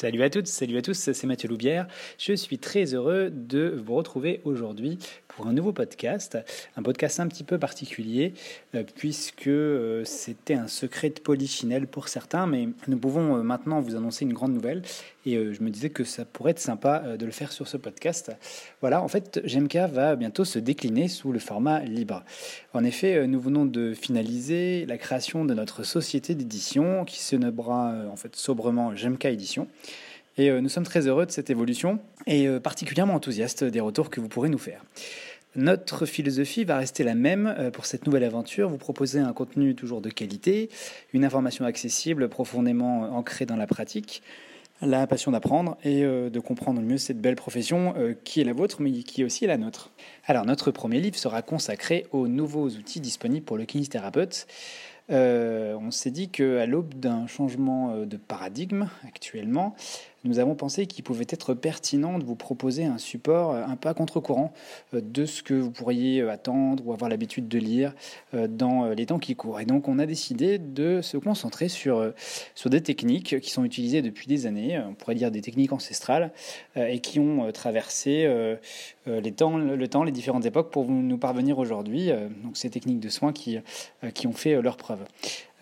Salut à toutes, salut à tous, c'est Mathieu Loubière. Je suis très heureux de vous retrouver aujourd'hui pour un nouveau podcast, un podcast un petit peu particulier euh, puisque euh, c'était un secret de polychinelle pour certains, mais nous pouvons euh, maintenant vous annoncer une grande nouvelle et je me disais que ça pourrait être sympa de le faire sur ce podcast. Voilà, en fait, GMK va bientôt se décliner sous le format libre. En effet, nous venons de finaliser la création de notre société d'édition qui se nommera en fait sobrement GMK Édition. Et nous sommes très heureux de cette évolution et particulièrement enthousiastes des retours que vous pourrez nous faire. Notre philosophie va rester la même euh, pour cette nouvelle aventure. Vous proposer un contenu toujours de qualité, une information accessible, profondément ancrée dans la pratique, la passion d'apprendre et euh, de comprendre mieux cette belle profession euh, qui est la vôtre, mais qui est aussi la nôtre. Alors, notre premier livre sera consacré aux nouveaux outils disponibles pour le kinésithérapeute. on s'est dit qu'à l'aube d'un changement de paradigme actuellement, nous avons pensé qu'il pouvait être pertinent de vous proposer un support un peu à contre-courant euh, de ce que vous pourriez euh, attendre ou avoir l'habitude de lire euh, dans les temps qui courent. Et donc on a décidé de se concentrer sur, sur des techniques qui sont utilisées depuis des années, on pourrait dire des techniques ancestrales, et qui ont traversé les temps, le temps, les différentes époques pour nous parvenir aujourd'hui. Donc ces techniques de soins qui, qui ont fait leur preuve.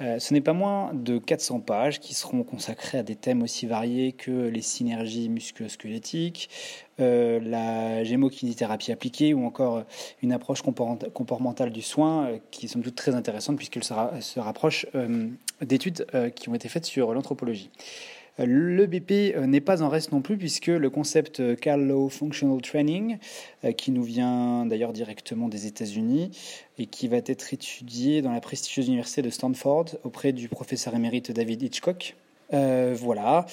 Euh, ce n'est pas moins de 400 pages qui seront consacrées à des thèmes aussi variés que les synergies musculo-squelettiques, euh, la appliquée ou encore une approche comportementale du soin euh, qui sans doute très intéressante puisqu'elle se, rapproche d'études qui ont été faites sur l'anthropologie. Le BP euh, n'est pas en reste non plus puisque le concept euh, Carlo Functional Training, euh, qui nous vient d'ailleurs directement des États-Unis et qui va être étudié dans la prestigieuse université de Stanford auprès du professeur émérite David Hitchcock, voilà.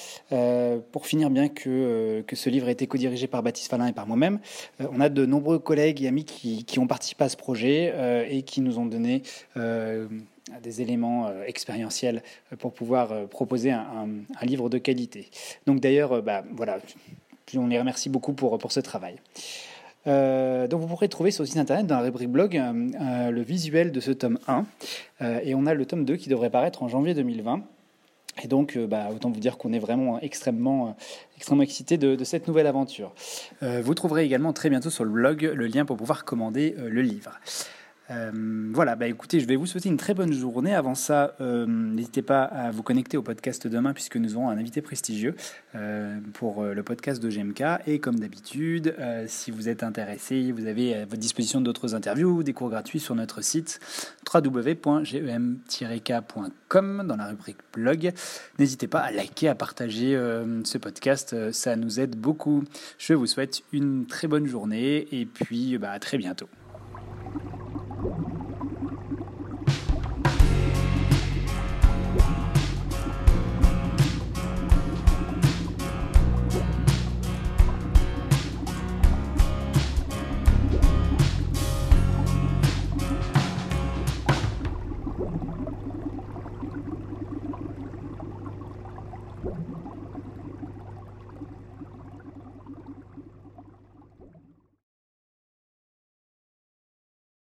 pour finir, bien que, que ce livre ait été co-dirigé par Baptiste Fallin et par moi-même, on a de nombreux collègues et amis qui, qui ont participé à ce projet et qui nous ont donné des éléments euh, expérientiels euh, pour pouvoir euh, proposer un, livre de qualité. Donc d'ailleurs, bah, voilà, on les remercie beaucoup pour, pour ce travail. donc vous pourrez trouver sur le site internet dans la rubrique blog le visuel de ce tome 1 et on a le tome 2 qui devrait paraître en janvier 2020. Et donc, bah, autant vous dire qu'on est vraiment extrêmement, extrêmement excité de, de, cette nouvelle aventure. vous trouverez également très bientôt sur le blog le lien pour pouvoir commander le livre. Euh, voilà, bah écoutez, je vais vous souhaiter une très bonne journée. Avant ça, euh, n'hésitez pas à vous connecter au podcast demain puisque nous aurons un invité prestigieux euh, pour le podcast de GMK. Et comme d'habitude, si vous êtes intéressé, vous avez à votre disposition d'autres interviews, des cours gratuits sur notre site www.gem-k.com dans la rubrique blog. N'hésitez pas à liker, à partager ce podcast, ça nous aide beaucoup. Je vous souhaite une très bonne journée et puis bah, à très bientôt.